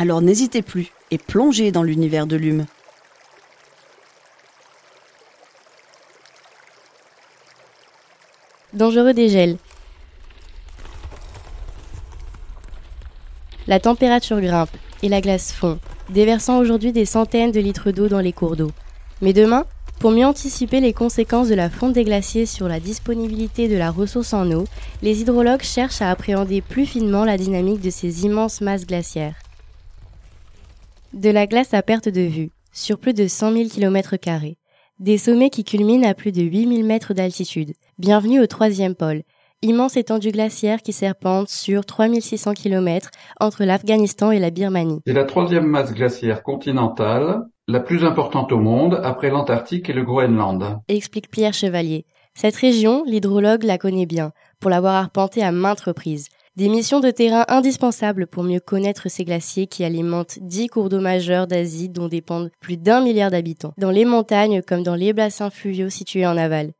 Alors n'hésitez plus et plongez dans l'univers de l'hume. Dangereux dégel. La température grimpe et la glace fond, déversant aujourd'hui des centaines de litres d'eau dans les cours d'eau. Mais demain, pour mieux anticiper les conséquences de la fonte des glaciers sur la disponibilité de la ressource en eau, les hydrologues cherchent à appréhender plus finement la dynamique de ces immenses masses glaciaires. De la glace à perte de vue, sur plus de 100 000 km, des sommets qui culminent à plus de 8000 mètres d'altitude. Bienvenue au troisième pôle, immense étendue glaciaire qui serpente sur 3600 km entre l'Afghanistan et la Birmanie. C'est la troisième masse glaciaire continentale, la plus importante au monde après l'Antarctique et le Groenland. Explique Pierre Chevalier. Cette région, l'hydrologue la connaît bien, pour l'avoir arpentée à maintes reprises. Des missions de terrain indispensables pour mieux connaître ces glaciers qui alimentent dix cours d'eau majeurs d'Asie dont dépendent plus d'un milliard d'habitants, dans les montagnes comme dans les bassins fluviaux situés en aval.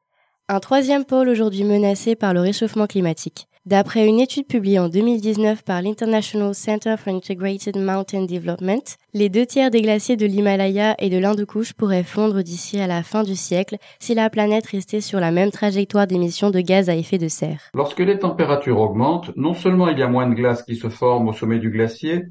Un troisième pôle aujourd'hui menacé par le réchauffement climatique. D'après une étude publiée en 2019 par l'International Center for Integrated Mountain Development, les deux tiers des glaciers de l'Himalaya et de l'Inde-Couche pourraient fondre d'ici à la fin du siècle si la planète restait sur la même trajectoire d'émissions de gaz à effet de serre. Lorsque les températures augmentent, non seulement il y a moins de glace qui se forme au sommet du glacier,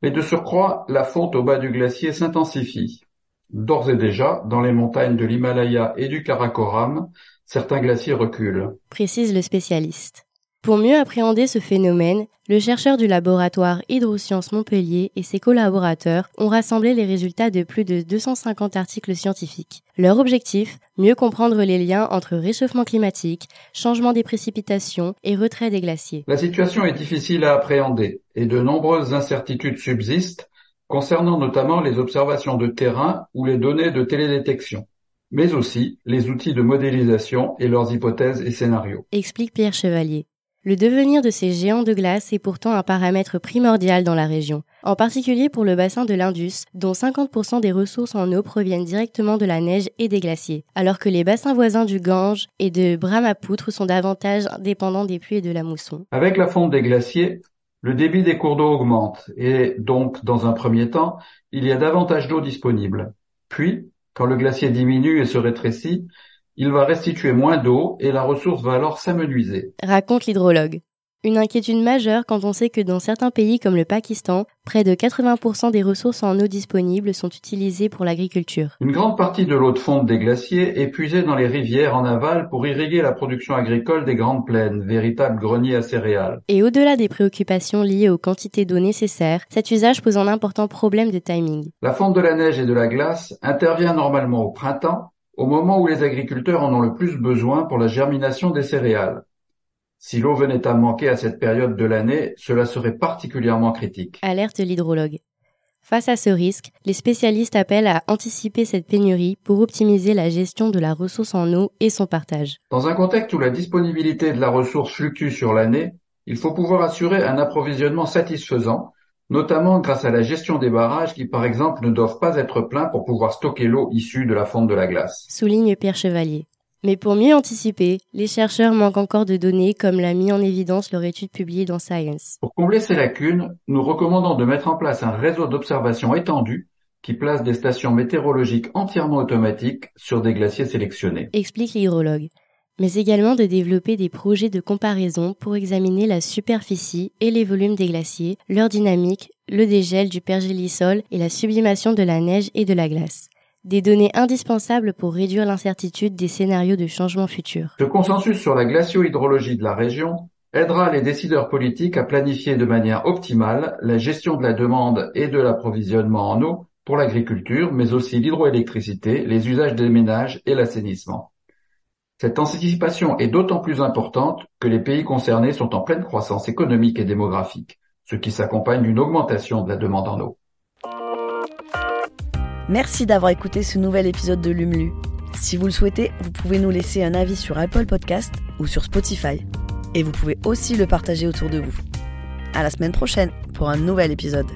mais de surcroît, la fonte au bas du glacier s'intensifie. D'ores et déjà, dans les montagnes de l'Himalaya et du Karakoram, certains glaciers reculent. Précise le spécialiste. Pour mieux appréhender ce phénomène, le chercheur du laboratoire Hydrosciences Montpellier et ses collaborateurs ont rassemblé les résultats de plus de 250 articles scientifiques. Leur objectif, mieux comprendre les liens entre réchauffement climatique, changement des précipitations et retrait des glaciers. La situation est difficile à appréhender et de nombreuses incertitudes subsistent concernant notamment les observations de terrain ou les données de télédétection mais aussi les outils de modélisation et leurs hypothèses et scénarios. Explique Pierre Chevalier. Le devenir de ces géants de glace est pourtant un paramètre primordial dans la région, en particulier pour le bassin de l'Indus, dont 50% des ressources en eau proviennent directement de la neige et des glaciers, alors que les bassins voisins du Gange et de Brahmapoutre sont davantage dépendants des pluies et de la mousson. Avec la fonte des glaciers, le débit des cours d'eau augmente et donc, dans un premier temps, il y a davantage d'eau disponible. Puis, quand le glacier diminue et se rétrécit, il va restituer moins d'eau et la ressource va alors s'amenuiser. Raconte l'hydrologue. Une inquiétude majeure quand on sait que dans certains pays comme le Pakistan, près de 80% des ressources en eau disponibles sont utilisées pour l'agriculture. Une grande partie de l'eau de fonte des glaciers est puisée dans les rivières en aval pour irriguer la production agricole des grandes plaines, véritables greniers à céréales. Et au-delà des préoccupations liées aux quantités d'eau nécessaires, cet usage pose un important problème de timing. La fonte de la neige et de la glace intervient normalement au printemps, au moment où les agriculteurs en ont le plus besoin pour la germination des céréales. Si l'eau venait à manquer à cette période de l'année, cela serait particulièrement critique. Alerte l'hydrologue. Face à ce risque, les spécialistes appellent à anticiper cette pénurie pour optimiser la gestion de la ressource en eau et son partage. Dans un contexte où la disponibilité de la ressource fluctue sur l'année, il faut pouvoir assurer un approvisionnement satisfaisant, notamment grâce à la gestion des barrages qui, par exemple, ne doivent pas être pleins pour pouvoir stocker l'eau issue de la fonte de la glace. Souligne Pierre Chevalier. Mais pour mieux anticiper, les chercheurs manquent encore de données comme l'a mis en évidence leur étude publiée dans Science. Pour combler ces lacunes, nous recommandons de mettre en place un réseau d'observation étendu qui place des stations météorologiques entièrement automatiques sur des glaciers sélectionnés. Explique l'hydrologue. Mais également de développer des projets de comparaison pour examiner la superficie et les volumes des glaciers, leur dynamique, le dégel du pergélisol et la sublimation de la neige et de la glace des données indispensables pour réduire l'incertitude des scénarios de changement futurs. Ce consensus sur la glacio-hydrologie de la région aidera les décideurs politiques à planifier de manière optimale la gestion de la demande et de l'approvisionnement en eau pour l'agriculture, mais aussi l'hydroélectricité, les usages des ménages et l'assainissement. Cette anticipation est d'autant plus importante que les pays concernés sont en pleine croissance économique et démographique, ce qui s'accompagne d'une augmentation de la demande en eau. Merci d'avoir écouté ce nouvel épisode de Lumlu. Si vous le souhaitez, vous pouvez nous laisser un avis sur Apple Podcast ou sur Spotify. Et vous pouvez aussi le partager autour de vous. À la semaine prochaine pour un nouvel épisode.